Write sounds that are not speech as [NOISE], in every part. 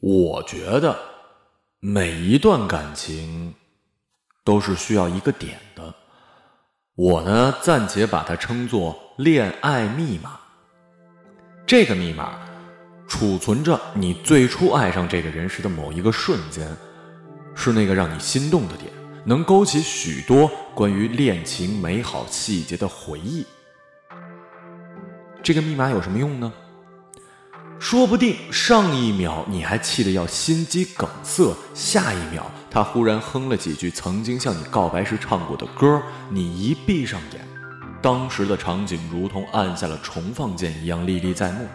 我觉得每一段感情都是需要一个点的，我呢暂且把它称作恋爱密码。这个密码储存着你最初爱上这个人时的某一个瞬间，是那个让你心动的点，能勾起许多关于恋情美好细节的回忆。这个密码有什么用呢？说不定上一秒你还气得要心肌梗塞，下一秒他忽然哼了几句曾经向你告白时唱过的歌，你一闭上眼，当时的场景如同按下了重放键一样历历在目。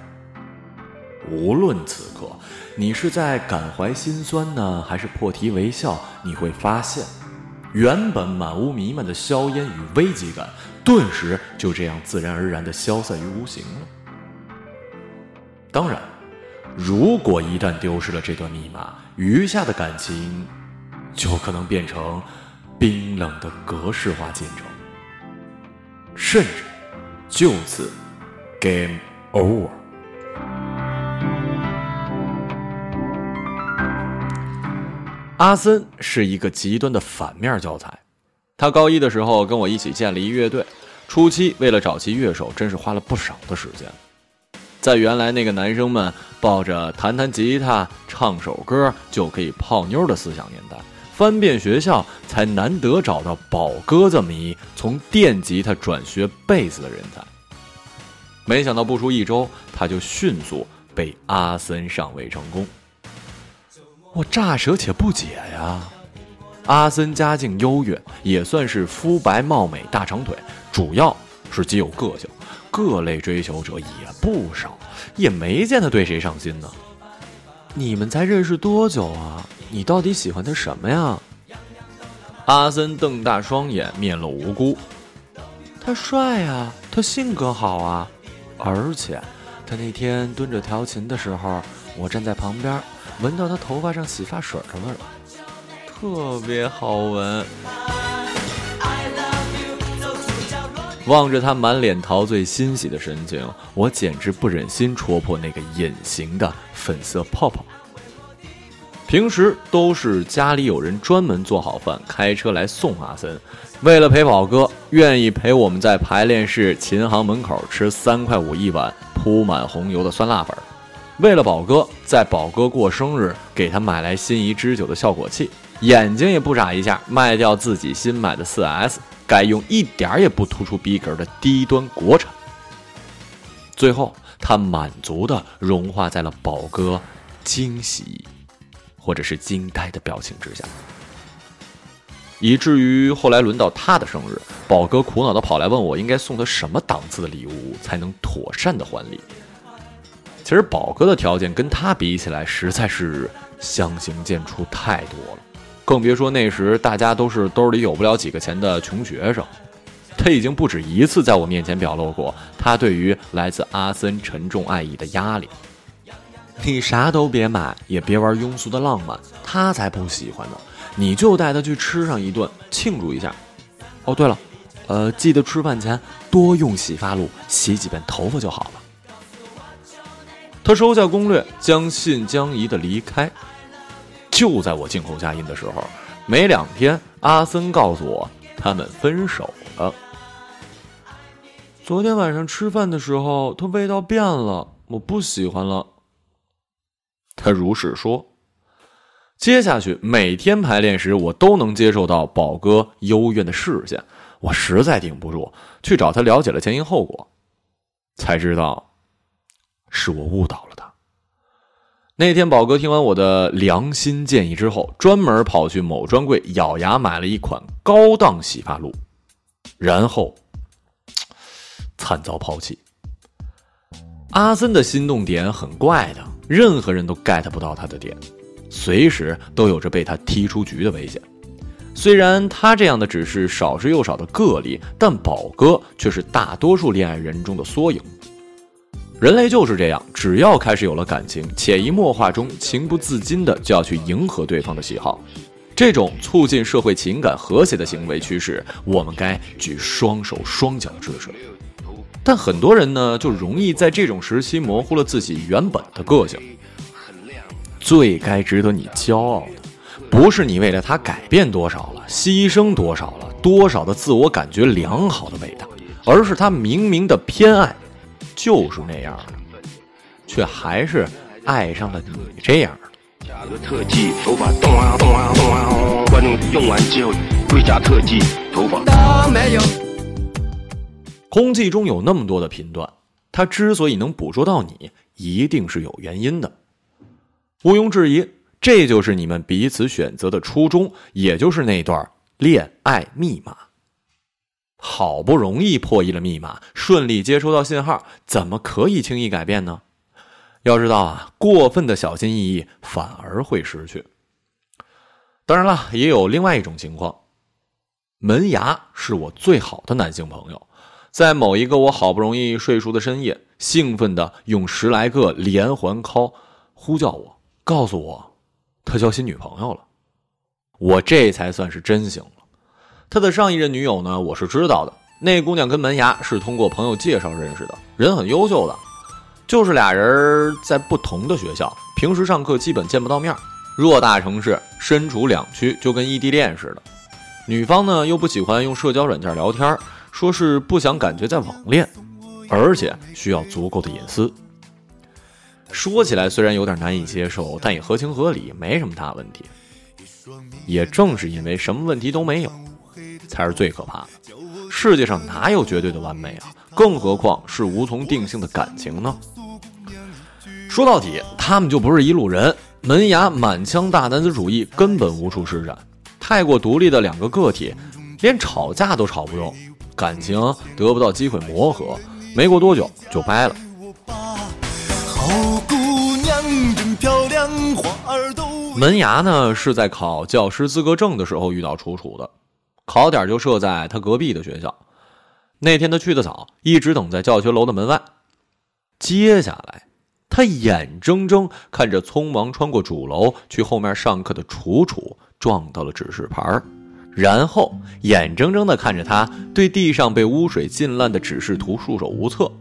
无论此刻你是在感怀心酸呢，还是破涕为笑，你会发现，原本满屋弥漫的硝烟与危机感，顿时就这样自然而然地消散于无形了。当然，如果一旦丢失了这段密码，余下的感情就可能变成冰冷的格式化进程，甚至就此 game over。阿森是一个极端的反面教材。他高一的时候跟我一起建了一乐队，初期为了找齐乐手，真是花了不少的时间。在原来那个男生们抱着弹弹吉他、唱首歌就可以泡妞的思想年代，翻遍学校才难得找到宝哥这么一从电吉他转学贝斯的人才。没想到不出一周，他就迅速被阿森上位成功。我乍舌且不解呀，阿森家境优越，也算是肤白貌美、大长腿，主要是极有个性。各类追求者也不少，也没见他对谁上心呢。你们才认识多久啊？你到底喜欢他什么呀？阿森瞪大双眼，面露无辜。他帅啊，他性格好啊，而且他那天蹲着调琴的时候，我站在旁边，闻到他头发上洗发水的味儿，特别好闻。望着他满脸陶醉欣喜的神情，我简直不忍心戳破那个隐形的粉色泡泡。平时都是家里有人专门做好饭，开车来送阿森。为了陪宝哥，愿意陪我们在排练室琴行门口吃三块五一碗铺满红油的酸辣粉。为了宝哥，在宝哥过生日给他买来心仪之久的效果器，眼睛也不眨一下，卖掉自己新买的四 S。改用一点也不突出逼格的低端国产。最后，他满足的融化在了宝哥惊喜或者是惊呆的表情之下，以至于后来轮到他的生日，宝哥苦恼的跑来问我应该送他什么档次的礼物才能妥善的还礼。其实宝哥的条件跟他比起来，实在是相形见绌太多了。更别说那时大家都是兜里有不了几个钱的穷学生，他已经不止一次在我面前表露过他对于来自阿森沉重爱意的压力。你啥都别买，也别玩庸俗的浪漫，他才不喜欢呢。你就带他去吃上一顿，庆祝一下。哦，对了，呃，记得吃饭前多用洗发露洗几遍头发就好了。他收下攻略，将信将疑的离开。就在我静候佳音的时候，没两天，阿森告诉我他们分手了。昨天晚上吃饭的时候，他味道变了，我不喜欢了。他如是说。接下去每天排练时，我都能接受到宝哥幽怨的视线，我实在顶不住，去找他了解了前因后果，才知道是我误导了。那天，宝哥听完我的良心建议之后，专门跑去某专柜咬牙买了一款高档洗发露，然后 [TSK] 惨遭抛弃。阿森的心动点很怪的，任何人都 get 不到他的点，随时都有着被他踢出局的危险。虽然他这样的只是少之又少的个例，但宝哥却是大多数恋爱人中的缩影。人类就是这样，只要开始有了感情，潜移默化中情不自禁的就要去迎合对方的喜好，这种促进社会情感和谐的行为趋势，我们该举双手双脚支持。但很多人呢，就容易在这种时期模糊了自己原本的个性。最该值得你骄傲的，不是你为了他改变多少了，牺牲多少了，多少的自我感觉良好的伟大，而是他明明的偏爱，就是那样的，却还是爱上了你这样的。加个特技，头发动啊动啊动啊！观众用完之后追加特技，头发没有。空气中有那么多的频段，它之所以能捕捉到你，一定是有原因的。毋庸置疑，这就是你们彼此选择的初衷，也就是那段恋爱密码。好不容易破译了密码，顺利接收到信号，怎么可以轻易改变呢？要知道啊，过分的小心翼翼反而会失去。当然了，也有另外一种情况。门牙是我最好的男性朋友，在某一个我好不容易睡熟的深夜，兴奋的用十来个连环 call 呼叫我，告诉我他交新女朋友了。我这才算是真醒了。他的上一任女友呢，我是知道的。那姑娘跟门牙是通过朋友介绍认识的，人很优秀的。就是俩人在不同的学校，平时上课基本见不到面。偌大城市，身处两区，就跟异地恋似的。女方呢又不喜欢用社交软件聊天，说是不想感觉在网恋，而且需要足够的隐私。说起来虽然有点难以接受，但也合情合理，没什么大问题。也正是因为什么问题都没有，才是最可怕的。世界上哪有绝对的完美啊？更何况是无从定性的感情呢？说到底，他们就不是一路人。门牙满腔大男子主义根本无处施展，太过独立的两个个体，连吵架都吵不动，感情得不到机会磨合，没过多久就掰了。门牙呢是在考教师资格证的时候遇到楚楚的，考点就设在他隔壁的学校。那天他去的早，一直等在教学楼的门外。接下来，他眼睁睁看着匆忙穿过主楼去后面上课的楚楚撞到了指示牌，然后眼睁睁地看着他对地上被污水浸烂的指示图束手无策。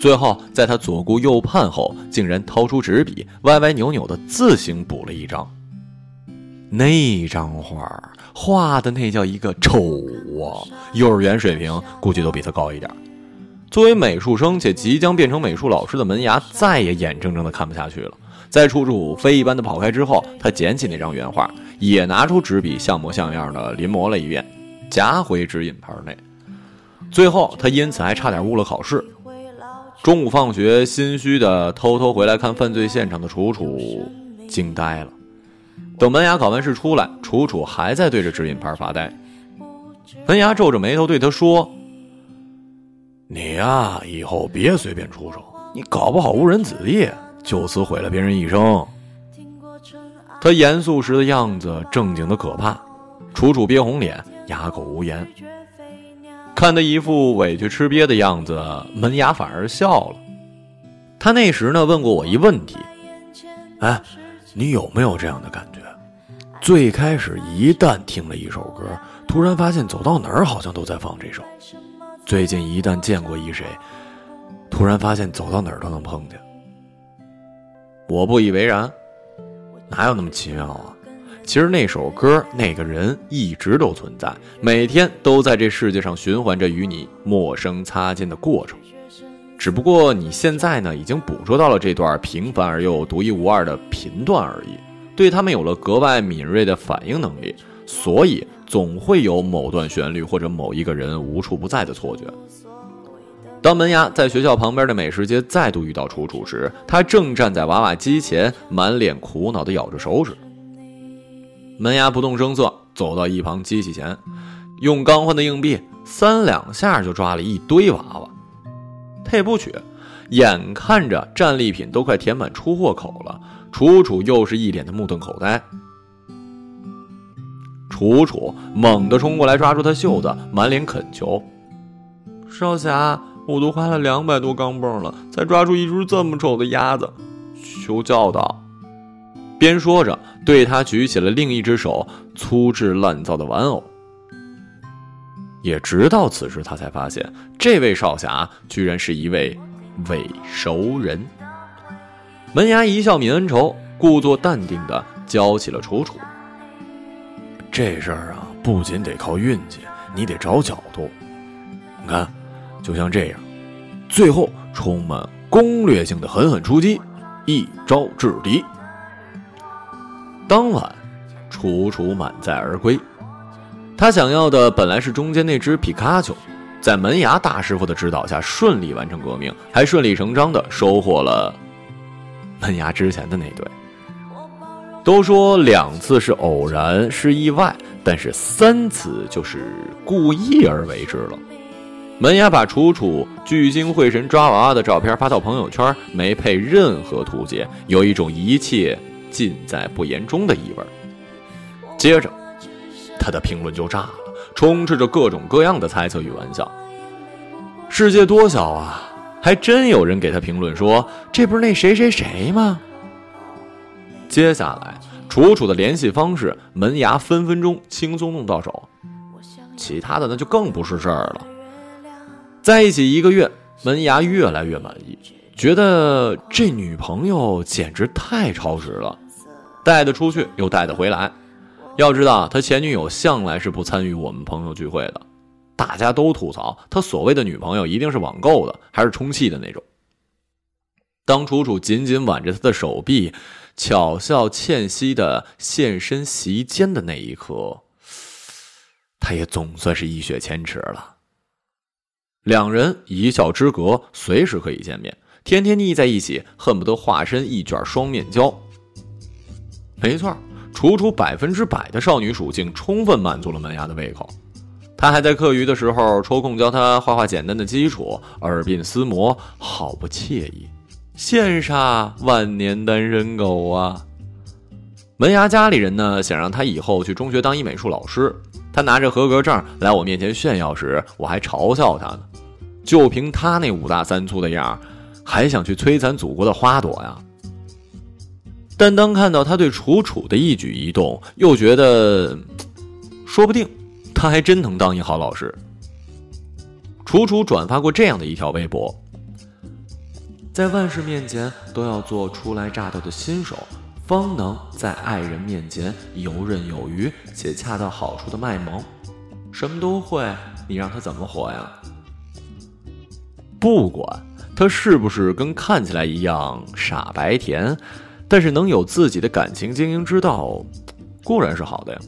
最后，在他左顾右盼后，竟然掏出纸笔，歪歪扭扭的自行补了一张。那张画画的那叫一个丑啊！幼儿园水平估计都比他高一点。作为美术生且即将变成美术老师的门牙，再也眼睁睁的看不下去了。在楚楚飞一般的跑开之后，他捡起那张原画，也拿出纸笔，像模像样的临摹了一遍，夹回指引盘内。最后，他因此还差点误了考试。中午放学，心虚的偷偷回来看犯罪现场的楚楚，惊呆了。等门牙考完试出来，楚楚还在对着指引牌发呆。门牙皱着眉头对他说：“你呀，以后别随便出手，你搞不好误人子弟，就此毁了别人一生。”他严肃时的样子正经的可怕，楚楚憋红脸，哑口无言。看他一副委屈吃瘪的样子，门牙反而笑了。他那时呢问过我一问题：“哎，你有没有这样的感觉？”最开始一旦听了一首歌，突然发现走到哪儿好像都在放这首。最近一旦见过一谁，突然发现走到哪儿都能碰见。我不以为然，哪有那么奇妙啊？其实那首歌、那个人一直都存在，每天都在这世界上循环着与你陌生擦肩的过程。只不过你现在呢，已经捕捉到了这段平凡而又独一无二的频段而已。对他们有了格外敏锐的反应能力，所以总会有某段旋律或者某一个人无处不在的错觉。当门牙在学校旁边的美食街再度遇到楚楚时，他正站在娃娃机前，满脸苦恼地咬着手指。门牙不动声色走到一旁机器前，用刚换的硬币三两下就抓了一堆娃娃。他也不取，眼看着战利品都快填满出货口了。楚楚又是一脸的目瞪口呆。楚楚猛地冲过来，抓住他袖子，满脸恳求：“少侠，我都花了两百多钢镚了，才抓住一只这么丑的鸭子，求教道。”边说着，对他举起了另一只手粗制滥造的玩偶。也直到此时，他才发现，这位少侠居然是一位伪熟人。门牙一笑泯恩仇，故作淡定的教起了楚楚。这事儿啊，不仅得靠运气，你得找角度。你看，就像这样，最后充满攻略性的狠狠出击，一招制敌。当晚，楚楚满载而归。他想要的本来是中间那只皮卡丘，在门牙大师傅的指导下顺利完成革命，还顺理成章的收获了门牙之前的那对。都说两次是偶然是意外，但是三次就是故意而为之了。门牙把楚楚聚精会神抓娃娃的照片发到朋友圈，没配任何图解，有一种一切尽在不言中的意味。接着。他的评论就炸了，充斥着各种各样的猜测与玩笑。世界多小啊！还真有人给他评论说：“这不是那谁谁谁吗？”接下来，楚楚的联系方式，门牙分分钟轻松弄到手。其他的那就更不是事儿了。在一起一个月，门牙越来越满意，觉得这女朋友简直太超值了，带得出去又带得回来。要知道，他前女友向来是不参与我们朋友聚会的，大家都吐槽他所谓的女朋友一定是网购的，还是充气的那种。当楚楚紧紧挽着他的手臂，巧笑倩兮的现身席间的那一刻，他也总算是一雪前耻了。两人一笑之隔，随时可以见面，天天腻在一起，恨不得化身一卷双面胶。没错。楚楚百分之百的少女属性充分满足了门牙的胃口，他还在课余的时候抽空教他画画简单的基础，耳鬓厮磨，好不惬意。羡煞万年单身狗啊！门牙家里人呢，想让他以后去中学当一美术老师。他拿着合格证来我面前炫耀时，我还嘲笑他呢。就凭他那五大三粗的样还想去摧残祖国的花朵呀？但当看到他对楚楚的一举一动，又觉得，说不定他还真能当一好老师。楚楚转发过这样的一条微博：在万事面前都要做初来乍到的新手，方能在爱人面前游刃有余且恰到好处的卖萌。什么都会，你让他怎么活呀？不管他是不是跟看起来一样傻白甜。但是能有自己的感情经营之道，固然是好的呀。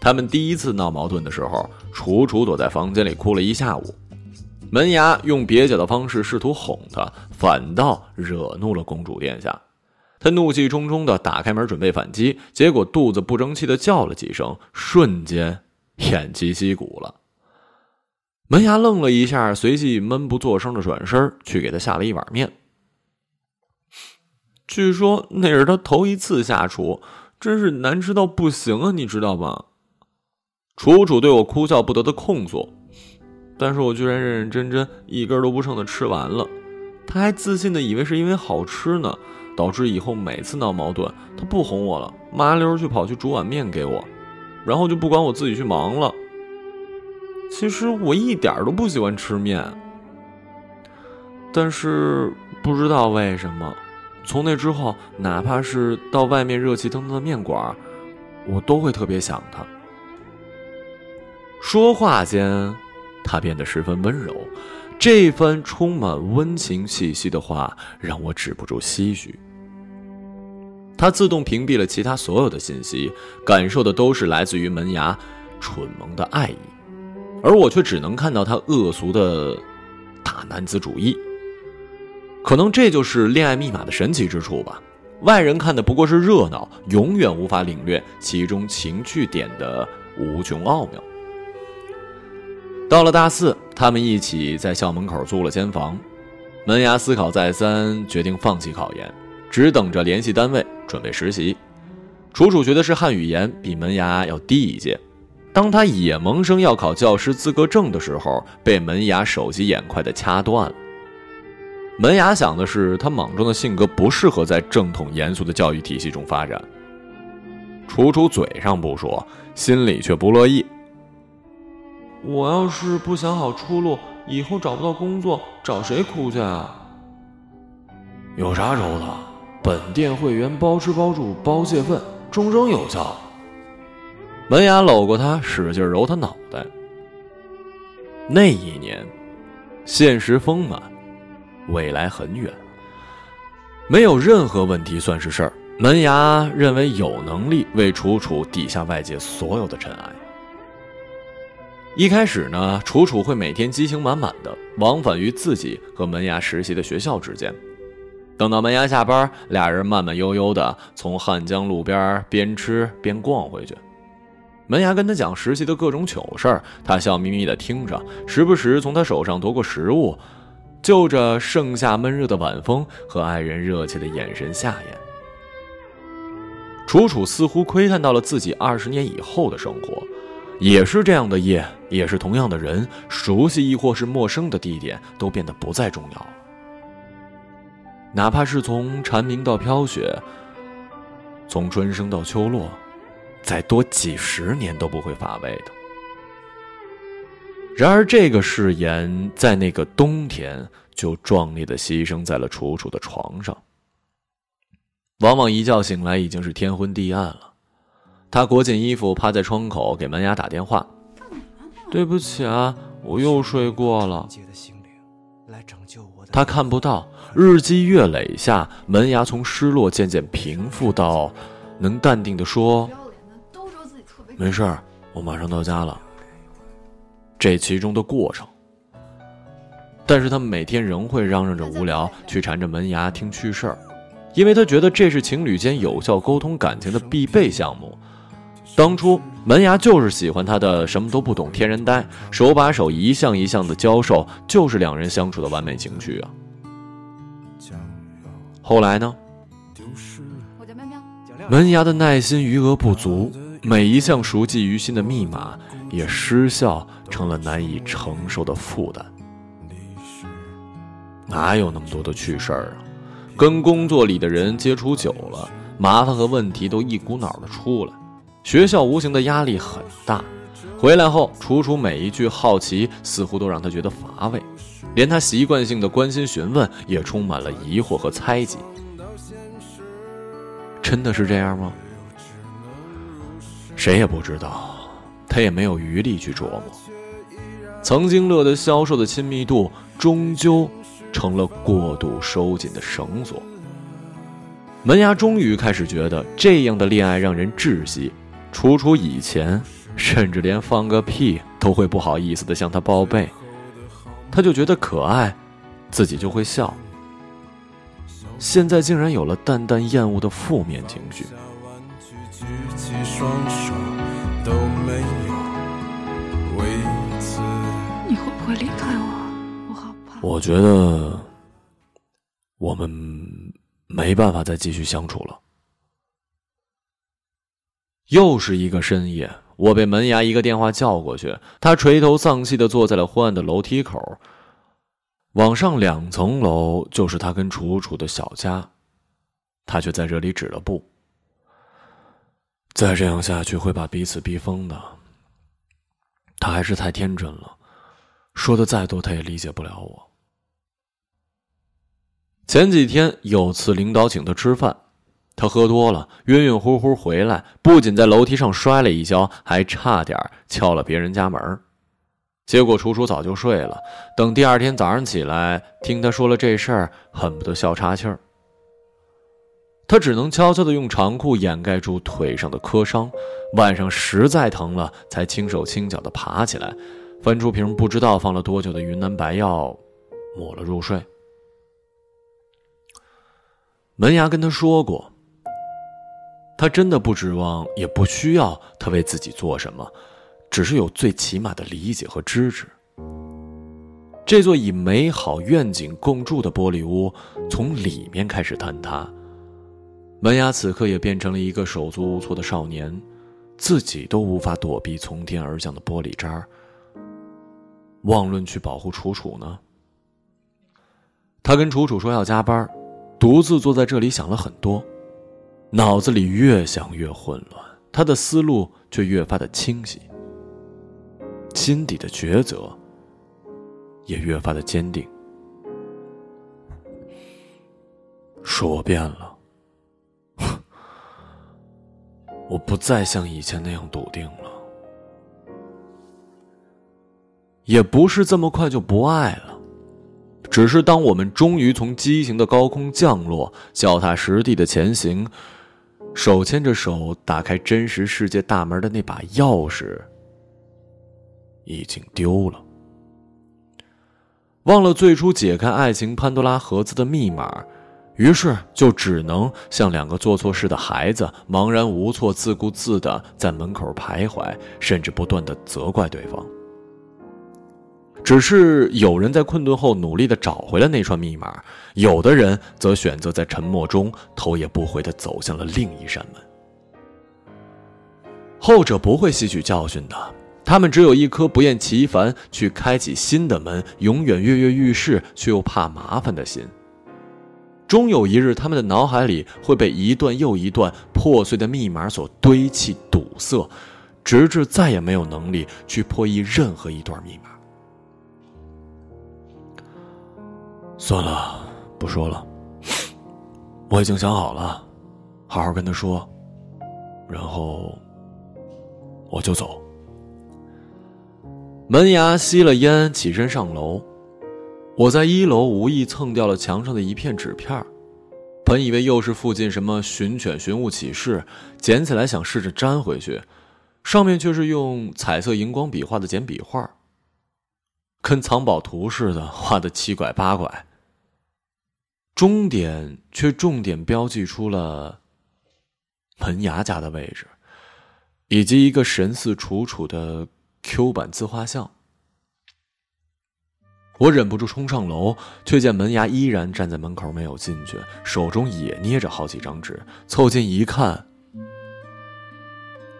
他们第一次闹矛盾的时候，楚楚躲在房间里哭了一下午，门牙用蹩脚的方式试图哄她，反倒惹怒了公主殿下。他怒气冲冲的打开门准备反击，结果肚子不争气的叫了几声，瞬间偃旗息鼓了。门牙愣了一下，随即闷不作声的转身去给他下了一碗面。据说那是他头一次下厨，真是难吃到不行啊！你知道吗？楚楚对我哭笑不得的控诉，但是我居然认认真真一根都不剩的吃完了。他还自信的以为是因为好吃呢，导致以后每次闹矛盾，他不哄我了，麻溜去跑去煮碗面给我，然后就不管我自己去忙了。其实我一点都不喜欢吃面，但是不知道为什么。从那之后，哪怕是到外面热气腾腾的面馆，我都会特别想他。说话间，他变得十分温柔，这番充满温情气息的话让我止不住唏嘘。他自动屏蔽了其他所有的信息，感受的都是来自于门牙蠢萌的爱意，而我却只能看到他恶俗的大男子主义。可能这就是恋爱密码的神奇之处吧。外人看的不过是热闹，永远无法领略其中情趣点的无穷奥妙。到了大四，他们一起在校门口租了间房。门牙思考再三，决定放弃考研，只等着联系单位准备实习。楚楚学的是汉语言，比门牙要低一届。当他也萌生要考教师资格证的时候，被门牙手疾眼快的掐断了。门牙想的是，他莽撞的性格不适合在正统严肃的教育体系中发展。楚楚嘴上不说，心里却不乐意。我要是不想好出路，以后找不到工作，找谁哭去啊？有啥愁的？本店会员包吃包住包泄愤，终生有效。门牙搂过他，使劲揉他脑袋。那一年，现实丰满，未来很远，没有任何问题算是事儿。门牙认为有能力为楚楚抵下外界所有的尘埃。一开始呢，楚楚会每天激情满满的往返于自己和门牙实习的学校之间。等到门牙下班，俩人慢慢悠悠的从汉江路边边吃边逛回去。门牙跟他讲实习的各种糗事儿，他笑眯眯的听着，时不时从他手上夺过食物，就着盛夏闷热的晚风和爱人热切的眼神下咽。楚楚似乎窥探到了自己二十年以后的生活，也是这样的夜，也是同样的人，熟悉亦或是陌生的地点都变得不再重要。哪怕是从蝉鸣到飘雪，从春生到秋落。再多几十年都不会乏味的。然而，这个誓言在那个冬天就壮烈的牺牲在了楚楚的床上。往往一觉醒来已经是天昏地暗了，他裹紧衣服趴在窗口给门牙打电话：“对不起啊，我又睡过了。”他看不到，日积月累下，门牙从失落渐渐平复到能淡定的说。没事儿，我马上到家了。这其中的过程，但是他每天仍会嚷嚷着无聊，去缠着门牙听趣事儿，因为他觉得这是情侣间有效沟通感情的必备项目。当初门牙就是喜欢他的什么都不懂天然呆，手把手一项一项的教授，就是两人相处的完美情趣啊。后来呢？门牙的耐心余额不足。每一项熟记于心的密码也失效，成了难以承受的负担。哪有那么多的趣事儿啊？跟工作里的人接触久了，麻烦和问题都一股脑的出来。学校无形的压力很大，回来后，楚楚每一句好奇似乎都让他觉得乏味，连他习惯性的关心询问也充满了疑惑和猜忌。真的是这样吗？谁也不知道，他也没有余力去琢磨。曾经乐得消瘦的亲密度，终究成了过度收紧的绳索。门牙终于开始觉得这样的恋爱让人窒息。楚楚以前甚至连放个屁都会不好意思的向他报备，他就觉得可爱，自己就会笑。现在竟然有了淡淡厌恶的负面情绪。你会不会离开我？我好怕。我觉得我们没办法再继续相处了。又是一个深夜，我被门牙一个电话叫过去，他垂头丧气的坐在了昏暗的楼梯口。往上两层楼就是他跟楚楚的小家，他却在这里止了步。再这样下去会把彼此逼疯的。他还是太天真了，说的再多他也理解不了我。前几天有次领导请他吃饭，他喝多了，晕晕乎乎回来，不仅在楼梯上摔了一跤，还差点敲了别人家门。结果楚楚早就睡了，等第二天早上起来，听他说了这事儿，恨不得笑岔气儿。他只能悄悄地用长裤掩盖住腿上的磕伤，晚上实在疼了，才轻手轻脚地爬起来，翻出瓶不知道放了多久的云南白药，抹了入睡。门牙跟他说过，他真的不指望，也不需要他为自己做什么，只是有最起码的理解和支持。这座以美好愿景共筑的玻璃屋，从里面开始坍塌。门牙此刻也变成了一个手足无措的少年，自己都无法躲避从天而降的玻璃渣儿。妄论去保护楚楚呢？他跟楚楚说要加班，独自坐在这里想了很多，脑子里越想越混乱，他的思路却越发的清晰，心底的抉择也越发的坚定。是我变了我不再像以前那样笃定了也不是这么快就不爱了只是当我们终于从畸形的高空降落脚踏实地的前行手牵着手打开真实世界大门的那把钥匙已经丢了，忘了最初解开爱情潘多拉盒子的密码。于是就只能像两个做错事的孩子，茫然无措、自顾自的在门口徘徊，甚至不断的责怪对方。只是有人在困顿后努力的找回了那串密码，有的人则选择在沉默中头也不回的走向了另一扇门。后者不会吸取教训的，他们只有一颗不厌其烦去开启新的门、永远跃跃欲试却又怕麻烦的心。终有一日，他们的脑海里会被一段又一段破碎的密码所堆砌堵塞，直至再也没有能力去破译任何一段密码。算了，不说了。我已经想好了，好好跟他说，然后我就走。门牙吸了烟，起身上楼。我在一楼无意蹭掉了墙上的一片纸片本以为又是附近什么寻犬寻物启事，捡起来想试着粘回去，上面却是用彩色荧光笔画的简笔画，跟藏宝图似的，画的七拐八拐。终点却重点标记出了门牙家的位置，以及一个神似楚楚的 Q 版自画像。我忍不住冲上楼，却见门牙依然站在门口没有进去，手中也捏着好几张纸。凑近一看，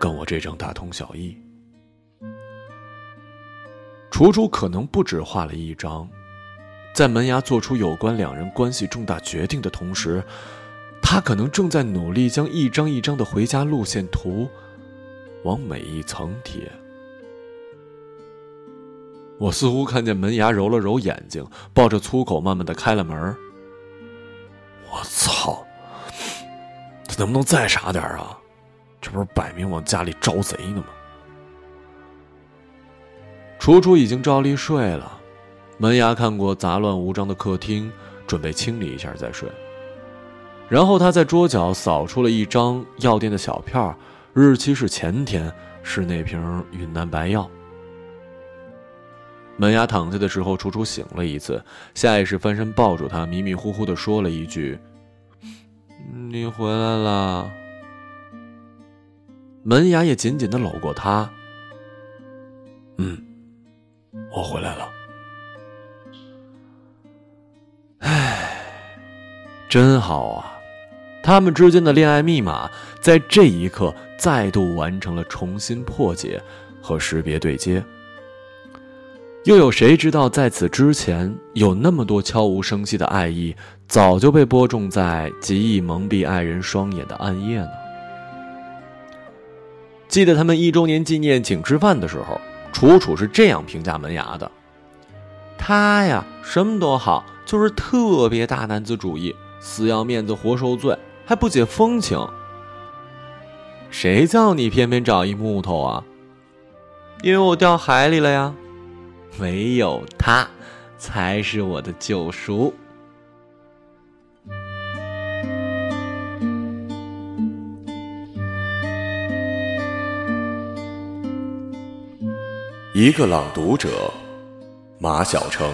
跟我这张大同小异。楚楚可能不止画了一张，在门牙做出有关两人关系重大决定的同时，他可能正在努力将一张一张的回家路线图往每一层贴。我似乎看见门牙揉了揉眼睛，抱着粗口慢慢的开了门。我操！他能不能再傻点啊？这不是摆明往家里招贼呢吗？楚楚已经照例睡了，门牙看过杂乱无章的客厅，准备清理一下再睡。然后他在桌角扫出了一张药店的小票，日期是前天，是那瓶云南白药。门牙躺下的时候，楚楚醒了一次，下意识翻身抱住他，迷迷糊糊的说了一句：“你回来了。”门牙也紧紧的搂过他。嗯，我回来了。唉，真好啊！他们之间的恋爱密码，在这一刻再度完成了重新破解和识别对接。又有谁知道，在此之前，有那么多悄无声息的爱意，早就被播种在极易蒙蔽爱人双眼的暗夜呢？记得他们一周年纪念请吃饭的时候，楚楚是这样评价门牙的：“他呀，什么都好，就是特别大男子主义，死要面子活受罪，还不解风情。谁叫你偏偏找一木头啊？因为我掉海里了呀。”唯有他，才是我的救赎。一个朗读者，马晓成。